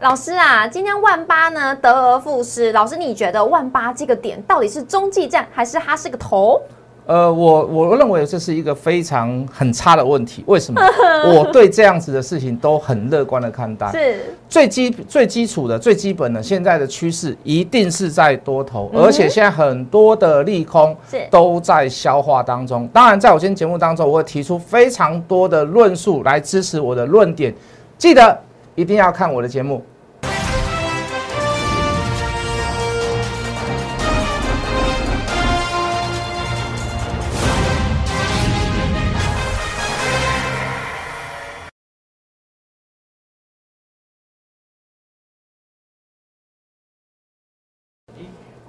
老师啊，今天万八呢得而复失。老师，你觉得万八这个点到底是中继站，还是它是个头？呃，我我认为这是一个非常很差的问题。为什么？我对这样子的事情都很乐观的看待。是最基最基础的、最基本的，现在的趋势一定是在多头，而且现在很多的利空是都在消化当中。当然，在我今天节目当中，我会提出非常多的论述来支持我的论点。记得一定要看我的节目。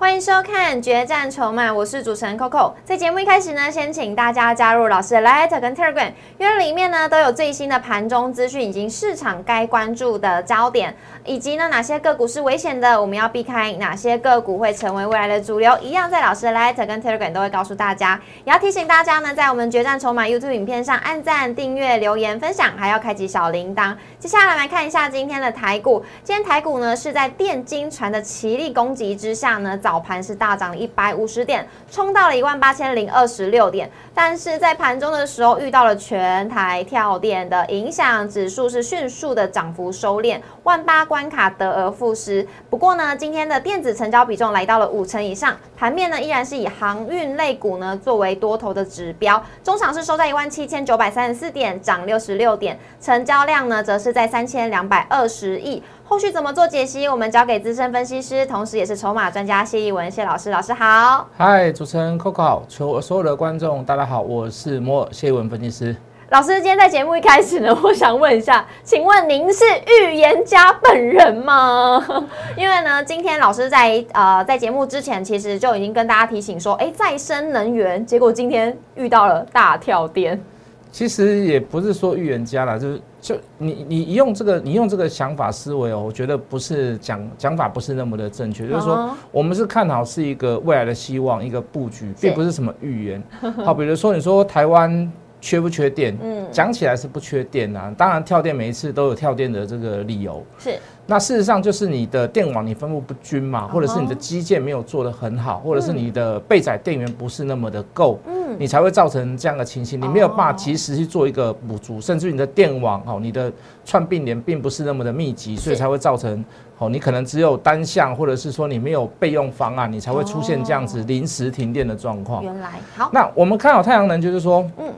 欢迎收看《决战筹码》，我是主持人 Coco。在节目一开始呢，先请大家加入老师的 Letter 跟 Telegram，因为里面呢都有最新的盘中资讯，以及市场该关注的焦点，以及呢哪些个股是危险的，我们要避开；哪些个股会成为未来的主流，一样在老师的 Letter 跟 Telegram 都会告诉大家。也要提醒大家呢，在我们《决战筹码》YouTube 影片上按赞、订阅、留言、分享，还要开启小铃铛。接下来来看一下今天的台股，今天台股呢是在电金传的奇力攻击之下呢，早早盘是大涨了一百五十点，冲到了一万八千零二十六点。但是在盘中的时候遇到了全台跳电的影响，指数是迅速的涨幅收敛，万八关卡得而复失。不过呢，今天的电子成交比重来到了五成以上，盘面呢依然是以航运类股呢作为多头的指标，中场是收在一万七千九百三十四点，涨六十六点，成交量呢则是在三千两百二十亿。后续怎么做解析，我们交给资深分析师，同时也是筹码专家谢义文谢老师，老师好。嗨，主持人 Coco 好，所有的观众大家好，我是摩尔谢文分析师。老师，今天在节目一开始呢，我想问一下，请问您是预言家本人吗？因为呢，今天老师在呃在节目之前，其实就已经跟大家提醒说，哎，再生能源，结果今天遇到了大跳电。其实也不是说预言家啦，就是就你你用这个你用这个想法思维哦，我觉得不是讲讲法不是那么的正确，就是说我们是看好是一个未来的希望，一个布局，并不是什么预言。好，比如说你说台湾缺不缺电？嗯，讲起来是不缺电啊，当然跳电每一次都有跳电的这个理由。是。那事实上就是你的电网你分布不均嘛，或者是你的基建没有做得很好，或者是你的备载电源不是那么的够，嗯，你才会造成这样的情形。你没有办法及时去做一个补足，甚至你的电网哦，你的串并联并不是那么的密集，所以才会造成哦，你可能只有单向，或者是说你没有备用方案，你才会出现这样子临时停电的状况。原来好，那我们看好太阳能，就是说，嗯，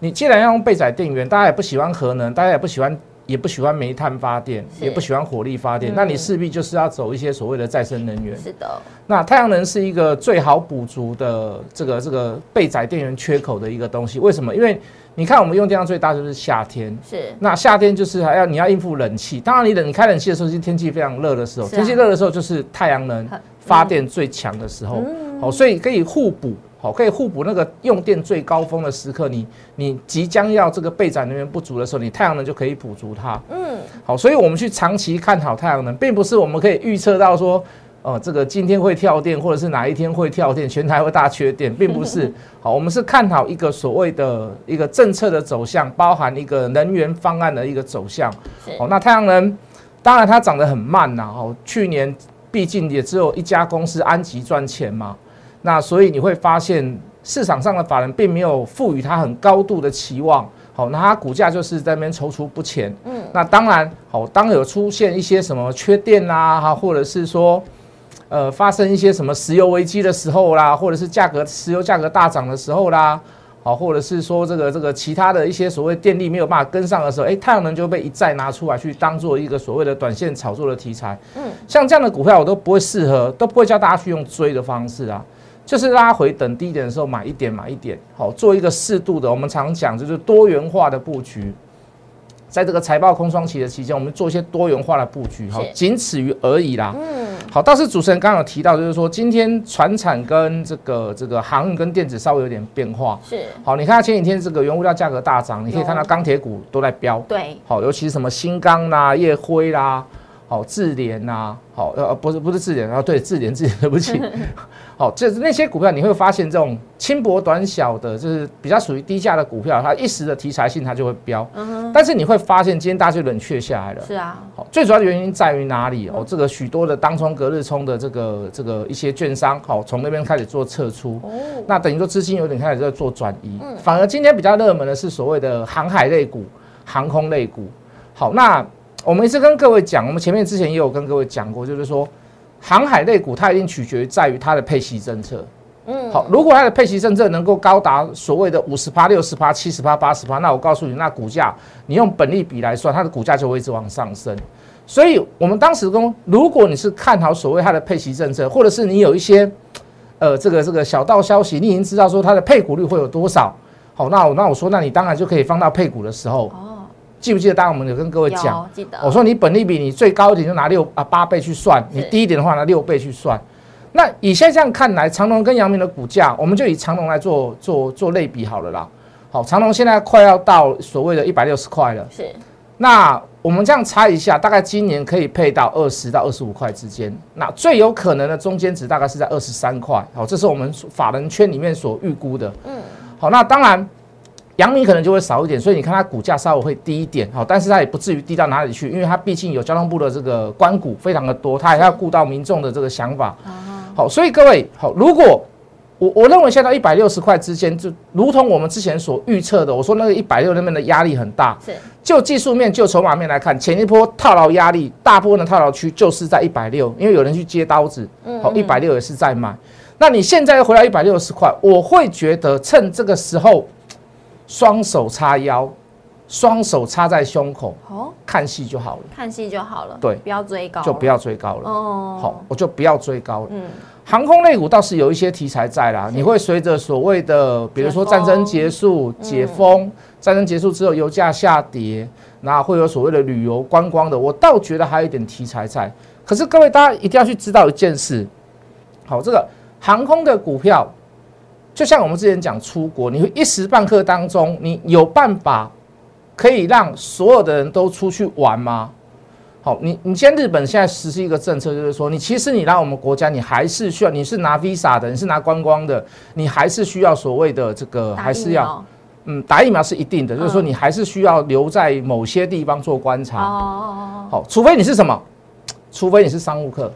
你既然要用备载电源，大家也不喜欢核能，大家也不喜欢。也不喜欢煤炭发电，也不喜欢火力发电，那你势必就是要走一些所谓的再生能源。是的，那太阳能是一个最好补足的这个这个备载电源缺口的一个东西。为什么？因为你看我们用电量最大就是夏天，是那夏天就是还要你要应付冷气，当然你冷你开冷气的时候是天气非常热的时候，天气热的时候就是太阳能发电最强的时候，好，所以可以互补。好，可以互补那个用电最高峰的时刻，你你即将要这个备载能源不足的时候，你太阳能就可以补足它。嗯，好，所以我们去长期看好太阳能，并不是我们可以预测到说，呃，这个今天会跳电，或者是哪一天会跳电，全台会大缺电，并不是。好，我们是看好一个所谓的一个政策的走向，包含一个能源方案的一个走向。好，那太阳能当然它涨得很慢呐。哦，去年毕竟也只有一家公司安吉赚钱嘛。那所以你会发现市场上的法人并没有赋予它很高度的期望，好，那它股价就是在那边踌躇不前。嗯，那当然，好，当有出现一些什么缺电啦，哈，或者是说，呃，发生一些什么石油危机的时候啦，或者是价格石油价格大涨的时候啦，好，或者是说这个这个其他的一些所谓电力没有办法跟上的时候，哎，太阳能就被一再拿出来去当做一个所谓的短线炒作的题材。嗯，像这样的股票我都不会适合，都不会叫大家去用追的方式啊。就是拉回等低点的时候买一点买一点，好做一个适度的。我们常讲就是多元化的布局，在这个财报空窗期的期间，我们做一些多元化的布局，好，仅此于而已啦。嗯，好，倒是主持人刚刚有提到，就是说今天船产跟这个这个航运跟电子稍微有点变化。是，好，你看前几天这个原物料价格大涨，你可以看到钢铁股都在飙。对，好，尤其是什么新钢啦、夜辉啦。好智联呐，好呃不是不是智联，啊对智联智联对不起，好就是那些股票你会发现这种轻薄短小的，就是比较属于低价的股票，它一时的题材性它就会飙，但是你会发现今天大家就冷却下来了，是啊，好最主要的原因在于哪里？哦？这个许多的当冲隔日冲的这个这个一些券商，好从那边开始做撤出，哦，那等于说资金有点开始在做转移，反而今天比较热门的是所谓的航海类股、航空类股，好那。我们一直跟各位讲，我们前面之前也有跟各位讲过，就是说，航海类股它一定取决于在于它的配息政策。嗯，好，如果它的配息政策能够高达所谓的五十趴、六十趴、七十趴、八十趴，那我告诉你，那股价你用本利比来算，它的股价就会一直往上升。所以，我们当时跟，如果你是看好所谓它的配息政策，或者是你有一些呃这个这个小道消息，你已经知道说它的配股率会有多少，好，那我那我说，那你当然就可以放到配股的时候。记不记得？当我们有跟各位讲，记得。我说你本利比你最高一点就拿六啊八倍去算，你低一点的话拿六倍去算。那以现在这样看来，长隆跟阳明的股价，我们就以长隆来做做做类比好了啦。好，长隆现在快要到所谓的一百六十块了。是。那我们这样猜一下，大概今年可以配到二十到二十五块之间。那最有可能的中间值大概是在二十三块。好，这是我们法人圈里面所预估的。嗯。好，那当然。阳明可能就会少一点，所以你看它股价稍微会低一点，好，但是它也不至于低到哪里去，因为它毕竟有交通部的这个关股非常的多，它还要顾到民众的这个想法，好，所以各位好，如果我我认为现在一百六十块之间，就如同我们之前所预测的，我说那个一百六那边的压力很大，是。就技术面就筹码面来看，前一波套牢压力大部分的套牢区就是在一百六，因为有人去接刀子，好，一百六也是在买，那你现在又回到一百六十块，我会觉得趁这个时候。双手叉腰，双手插在胸口，哦，看戏就好了，看戏就好了，对，不要追高，就不要追高了，哦，好，我就不要追高了。嗯，航空类股倒是有一些题材在啦，你会随着所谓的，比如说战争结束、解封，战争结束之后油价下跌，那会有所谓的旅游观光的，我倒觉得还有一点题材在。可是各位大家一定要去知道一件事，好，这个航空的股票。就像我们之前讲出国，你会一时半刻当中，你有办法可以让所有的人都出去玩吗？好，你你现在日本现在实施一个政策，就是说，你其实你来我们国家，你还是需要，你是拿 visa 的，你是拿观光的，你还是需要所谓的这个，还是要，嗯，打疫苗是一定的，就是说你还是需要留在某些地方做观察。哦哦哦。好，除非你是什么？除非你是商务客。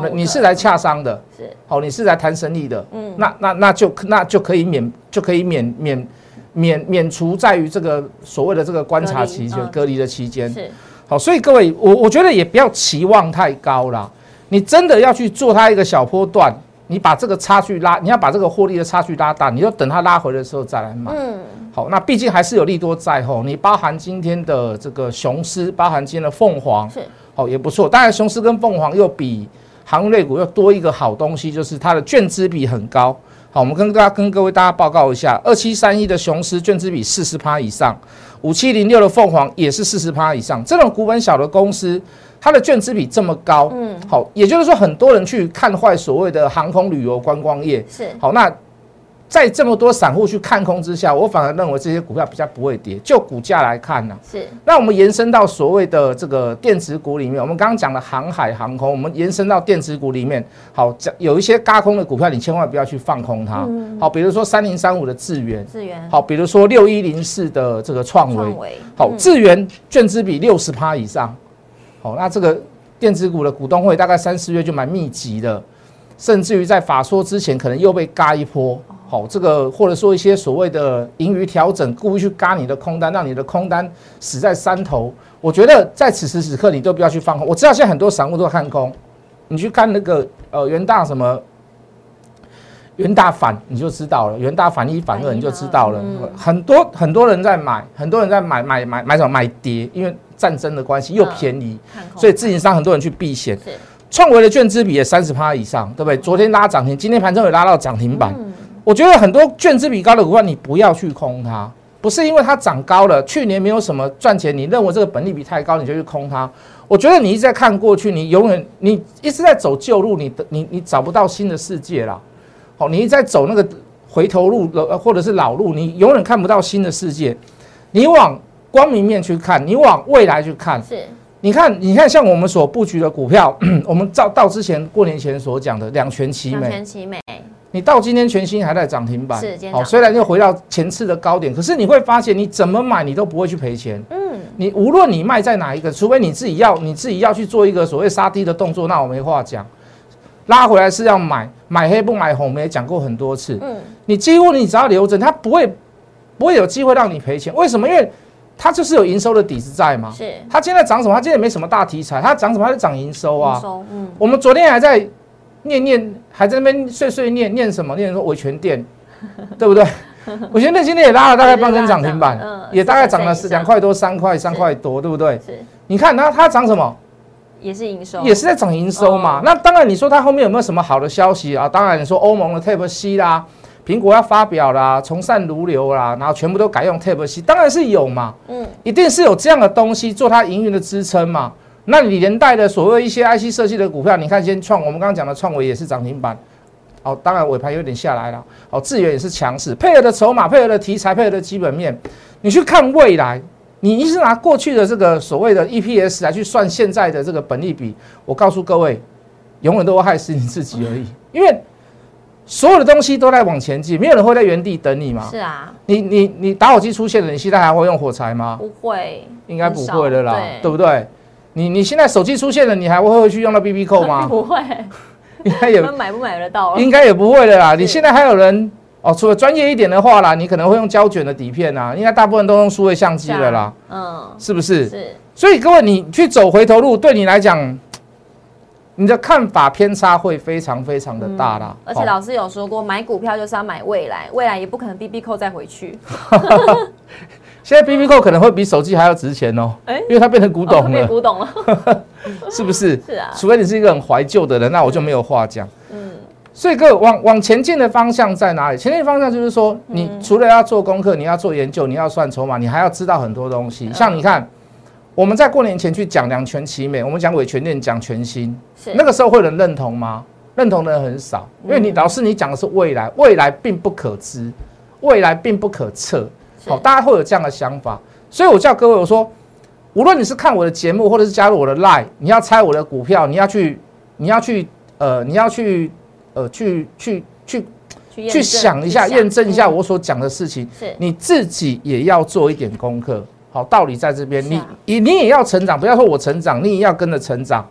那你是来洽商的，是。好，你是来谈生意的，嗯，那那那就那就可以免就可以免免免免除在于这个所谓的这个观察期就隔离的期间，是。好，所以各位我我觉得也不要期望太高啦，你真的要去做它一个小波段，你把这个差距拉，你要把这个获利的差距拉大，你就等它拉回的时候再来买，嗯，好，那毕竟还是有利多在吼，你包含今天的这个雄狮，包含今天的凤凰，是。好也不错，当然雄狮跟凤凰又比。航运类股又多一个好东西，就是它的券资比很高。好，我们跟大家跟各位大家报告一下，二七三一的雄狮券资比四十趴以上，五七零六的凤凰也是四十趴以上。这种股本小的公司，它的券资比这么高，嗯，好，也就是说很多人去看坏所谓的航空旅游观光业，是好那。在这么多散户去看空之下，我反而认为这些股票比较不会跌。就股价来看呢，是。那我们延伸到所谓的这个电子股里面，我们刚刚讲的航海航空，我们延伸到电子股里面，好，讲有一些嘎空的股票，你千万不要去放空它。好，比如说三零三五的智源，智源。好，比如说六一零四的这个创维，好，智源券资比六十趴以上。好，那这个电子股的股东会大概三四月就蛮密集的，甚至于在法说之前，可能又被嘎一波。好，这个或者说一些所谓的盈余调整，故意去嘎你的空单，让你的空单死在山头。我觉得在此时此刻，你都不要去放空。我知道现在很多散户都在看空，你去看那个呃元大什么元大反，你就知道了。元大反一反二，你就知道了。很多很多人在买，很多人在买买买买什么买跌，因为战争的关系又便宜，所以自营商很多人去避险。创维的券资比也三十趴以上，对不对？昨天拉涨停，今天盘中也拉到涨停板。我觉得很多券资比高的股票，你不要去空它，不是因为它涨高了，去年没有什么赚钱，你认为这个本利比太高，你就去空它。我觉得你一直在看过去，你永远你一直在走旧路，你的你你找不到新的世界了。好，你一直在走那个回头路，或者是老路，你永远看不到新的世界。你往光明面去看，你往未来去看，是你看，你看，像我们所布局的股票，我们照到之前过年前所讲的两全其美，两全其美。你到今天全新还在涨停板，是，好，虽然又回到前次的高点，可是你会发现，你怎么买你都不会去赔钱。嗯，你无论你卖在哪一个，除非你自己要你自己要去做一个所谓杀低的动作，那我没话讲。拉回来是要买，买黑不买红，我们也讲过很多次。嗯，你几乎你只要留着，它不会不会有机会让你赔钱。为什么？因为它就是有营收的底子在嘛。是。它现在涨什么？它现在没什么大题材，它涨什么？它就涨营收啊。收。嗯。我们昨天还在。念念还在那边碎碎念念什么？念说维权店，对不对？维权店今天也拉了大概 半根涨停板，也大概涨了是两块多、三块、三块多，对不对？是。你看它它涨什么？也是营收，也是在涨营收嘛。那当然，你说它后面有没有什么好的消息啊？当然，你说欧盟的 Type C 啦，苹果要发表啦，从善如流啦，然后全部都改用 Type C，当然是有嘛。嗯，一定是有这样的东西做它营运的支撑嘛。那你连带的所谓一些 IC 设计的股票，你看先创，我们刚刚讲的创维也是涨停板，哦，当然尾盘有点下来了，哦，智源也是强势，配合的筹码，配合的题材，配合的基本面，你去看未来，你一是拿过去的这个所谓的 EPS 来去算现在的这个本利比，我告诉各位，永远都会害死你自己而已，因为所有的东西都在往前进，没有人会在原地等你嘛。是啊，你你你打火机出现了，你现在还会用火柴吗？不会，应该不会的啦，对不对？你你现在手机出现了，你还会会去用到 B B 扣吗？不会，应该也买不买得到？应该也不会的啦。你现在还有人哦？除了专业一点的话啦，你可能会用胶卷的底片啊，应该大部分都用数位相机的啦。嗯，是不是？是。所以各位，你去走回头路，对你来讲，你的看法偏差会非常非常的大啦。而且老师有说过，买股票就是要买未来，未来也不可能 B B 扣再回去。现在 B B 扣可能会比手机还要值钱哦，哎，因为它变成古董了，变古董了，是不是？是啊，除非你是一个很怀旧的人，那我就没有话讲。嗯，所以各位往往前进的方向在哪里？前进方向就是说，你除了要做功课，你要做研究，你要算筹码，你还要知道很多东西。像你看，我们在过年前去讲两全其美，我们讲伪全店讲全新，那个时候会有人认同吗？认同的人很少，因为你老师你讲的是未来，未来并不可知，未来并不可测。好，大家会有这样的想法，所以我叫各位我说，无论你是看我的节目，或者是加入我的 Line，你要猜我的股票，你要去，你要去，呃，你要去，呃，去去去去想一下，验证一下我所讲的事情，是你自己也要做一点功课。好，道理在这边，你你你也要成长，不要说我成长，你也要跟着成长。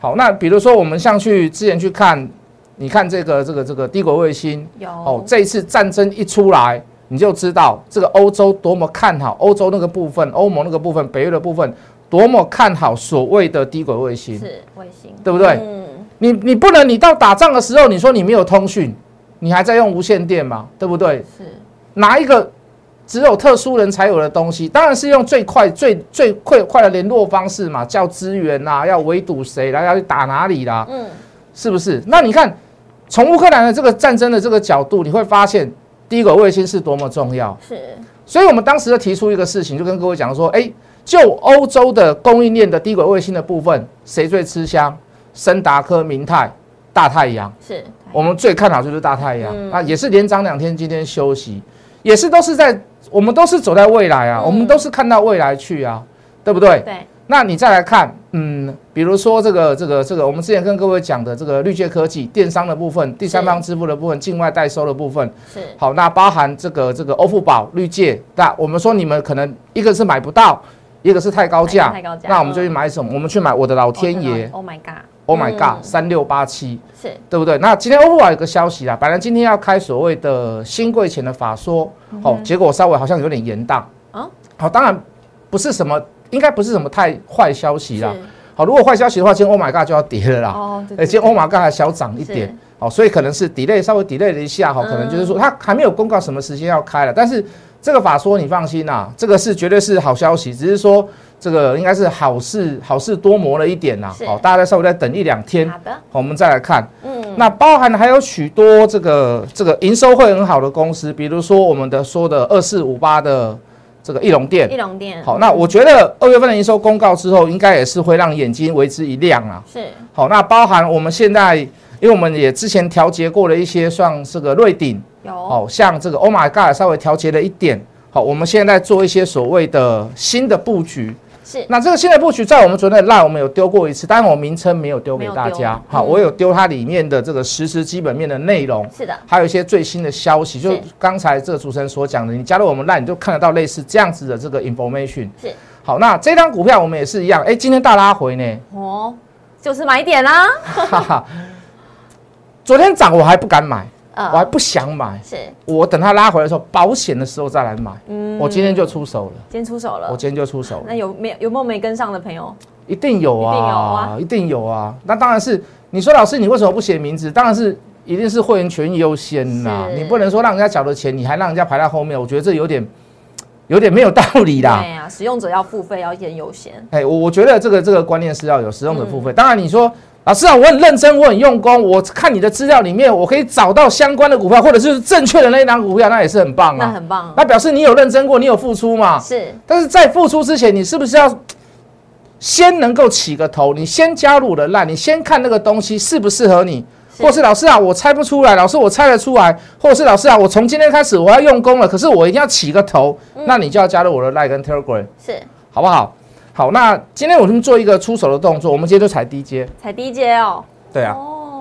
好，那比如说我们像去之前去看，你看这个这个这个帝国卫星，有哦，这一次战争一出来。你就知道这个欧洲多么看好欧洲那个部分，欧盟那个部分，北约的部分多么看好所谓的低轨卫星，是卫星，对不对？嗯，你你不能，你到打仗的时候，你说你没有通讯，你还在用无线电嘛，对不对？是，拿一个只有特殊人才有的东西，当然是用最快、最最快快的联络方式嘛，叫支援呐，要围堵谁啦，要去打哪里啦，嗯，是不是？那你看，从乌克兰的这个战争的这个角度，你会发现。低轨卫星是多么重要，是，所以我们当时就提出一个事情，就跟各位讲说，哎，就欧洲的供应链的低轨卫星的部分，谁最吃香？森达科、明泰、大太阳，是。我们最看好就是大太阳。啊，也是连涨两天，今天休息，也是都是在，我们都是走在未来啊，我们都是看到未来去啊，对不对？对。那你再来看，嗯，比如说这个、这个、这个，我们之前跟各位讲的这个绿界科技电商的部分，第三方支付的部分，境外代收的部分，是。好，那包含这个这个欧付宝、绿界，那我们说你们可能一个是买不到，一个是太高价，太高价，那我们就去买什么？我们去买我的老天爷，Oh my God，Oh my God，三六八七，是。对不对？那今天欧付宝有个消息啊，本来今天要开所谓的新贵前的法说，哦，结果稍微好像有点延宕。啊，好，当然不是什么。应该不是什么太坏消息啦。好，如果坏消息的话，今天 Oh my God 就要跌了啦。哦，哎，今天 Oh my God 还小涨一点。好，所以可能是 delay 稍微 delay 了一下哈，可能就是说它还没有公告什么时间要开了。但是这个法说你放心啊，这个是绝对是好消息，只是说这个应该是好事好事多磨了一点呐。好，大家再稍微再等一两天。好的，我们再来看。嗯，那包含还有许多这个这个营收会很好的公司，比如说我们的说的二四五八的。这个翼龙店，翼龙店好，那我觉得二月份的营收公告之后，应该也是会让眼睛为之一亮啊。是，好，那包含我们现在，因为我们也之前调节过了一些，像这个瑞鼎，有，哦像这个 Oh my God 稍微调节了一点。好，我们现在做一些所谓的新的布局。是。那这个新的布局在我们昨天的 Line 我们有丢过一次，但我名称没有丢给大家。好，我有丢它里面的这个实时基本面的内容。是的。还有一些最新的消息，就刚才这个主持人所讲的，你加入我们 Line 你就看得到类似这样子的这个 information。是。好，那这张股票我们也是一样，哎，今天大拉回呢。哦，就是买点啦。哈哈。昨天涨我还不敢买。我还不想买，是我等它拉回来的时候，保险的时候再来买。嗯，我今天就出手了。今天出手了，我今天就出手了。那有没有有没有没跟上的朋友？一定有啊，一定有啊，一定有啊。那当然是你说老师，你为什么不写名字？当然是一定是会员权益优先呐。你不能说让人家缴了钱，你还让人家排在后面，我觉得这有点有点没有道理啦。对啊，使用者要付费，要先优先。哎，我我觉得这个这个观念是要有使用者付费。当然你说。老师啊，我很认真，我很用功。我看你的资料里面，我可以找到相关的股票，或者是正确的那一档股票，那也是很棒啊。那很棒，那表示你有认真过，你有付出嘛？是。但是在付出之前，你是不是要先能够起个头？你先加入了那，你先看那个东西适不适合你，或是老师啊，我猜不出来。老师，我猜得出来，或者是老师啊，我从今天开始我要用功了，可是我一定要起个头，那你就要加入我的 Line 跟 Telegram，是，好不好？好，那今天我们做一个出手的动作，我们今天就踩低阶，踩低阶哦。对啊，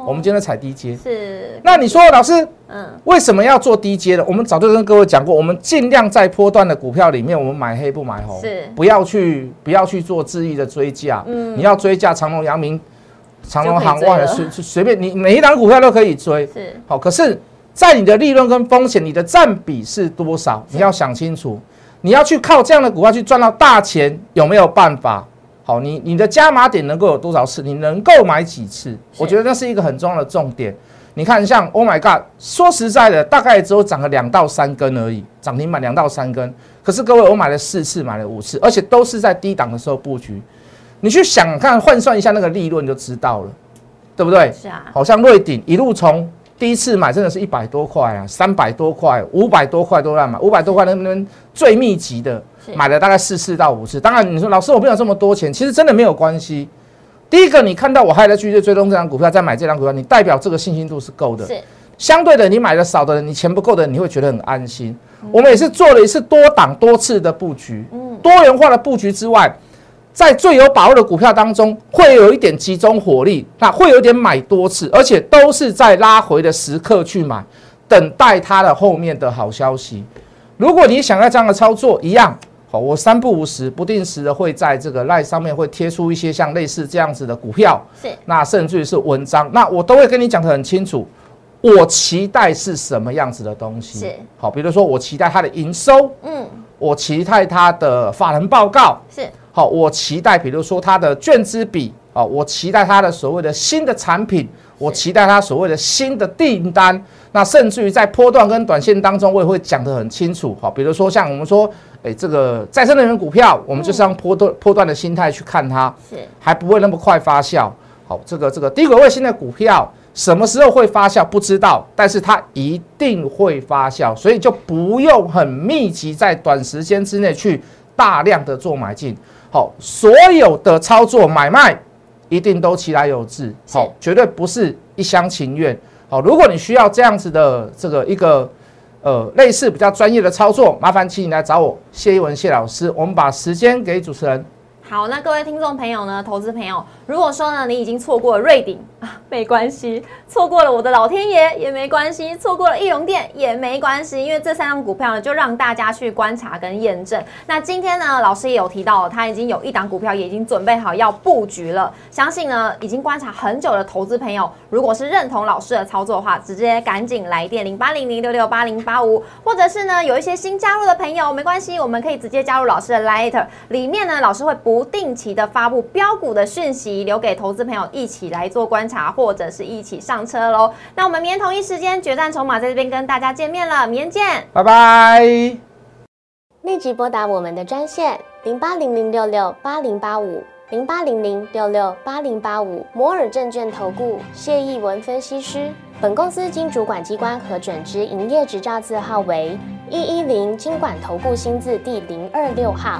我们今天踩低阶是。那你说老师，嗯，为什么要做低阶的？我们早就跟各位讲过，我们尽量在波段的股票里面，我们买黑不买红，是不要去不要去做恣意的追价。嗯，你要追价，长隆、阳明、长隆行外随随便你每一档股票都可以追，是好。可是，在你的利润跟风险，你的占比是多少？你要想清楚。你要去靠这样的股票去赚到大钱，有没有办法？好，你你的加码点能够有多少次？你能够买几次？我觉得那是一个很重要的重点。你看，像 Oh my God，说实在的，大概只有涨了两到三根而已，涨停板两到三根。可是各位，我买了四次，买了五次，而且都是在低档的时候布局。你去想看换算一下那个利润就知道了，对不对？是啊。好像瑞鼎一路从第一次买真的是一百多块啊，三百多块，五百多块都在买，五百多块能不能最密集的？买了大概四次到五次，当然你说老师我没有这么多钱，其实真的没有关系。第一个，你看到我还在继续追踪这张股票，再买这张股票，你代表这个信心度是够的。是相对的，你买的少的人，你钱不够的人，你会觉得很安心。我们也是做了一次多档多次的布局，嗯，多元化的布局之外，在最有把握的股票当中，会有一点集中火力，那会有一点买多次，而且都是在拉回的时刻去买，等待它的后面的好消息。如果你想要这样的操作，一样。好，我三不五时不定时的会在这个赖上面会贴出一些像类似这样子的股票，是那甚至于是文章，那我都会跟你讲的很清楚。我期待是什么样子的东西？是好，比如说我期待它的营收，嗯，我期待它的法人报告，是好，我期待比如说它的券资比，啊，我期待它的所谓的新的产品，我期待它所谓的新的订单，那甚至于在波段跟短线当中，我也会讲得很清楚。好，比如说像我们说。哎，这个再生能源股票，我们就是用波段波段的心态去看它，是还不会那么快发酵。好，这个这个低轨卫星的股票什么时候会发酵不知道，但是它一定会发酵，所以就不用很密集在短时间之内去大量的做买进。好，所有的操作买卖一定都其来有致，好，绝对不是一厢情愿。好，如果你需要这样子的这个一个。呃，类似比较专业的操作，麻烦请你来找我谢一文谢老师，我们把时间给主持人。好，那各位听众朋友呢，投资朋友，如果说呢，你已经错过了瑞鼎啊，没关系；错过了我的老天爷也没关系；错过了易容店也没关系，因为这三张股票呢，就让大家去观察跟验证。那今天呢，老师也有提到，他已经有一档股票也已经准备好要布局了。相信呢，已经观察很久的投资朋友，如果是认同老师的操作的话，直接赶紧来电零八零零六六八零八五，或者是呢，有一些新加入的朋友，没关系，我们可以直接加入老师的 Light，里面呢，老师会不。不定期的发布标股的讯息，留给投资朋友一起来做观察，或者是一起上车喽。那我们明天同一时间决战筹码在这边跟大家见面了，明天见，拜拜。立即拨打我们的专线零八零零六六八零八五零八零零六六八零八五摩尔证券投顾谢义文分析师。本公司经主管机关核准之营业执照字号为一一零金管投顾新字第零二六号。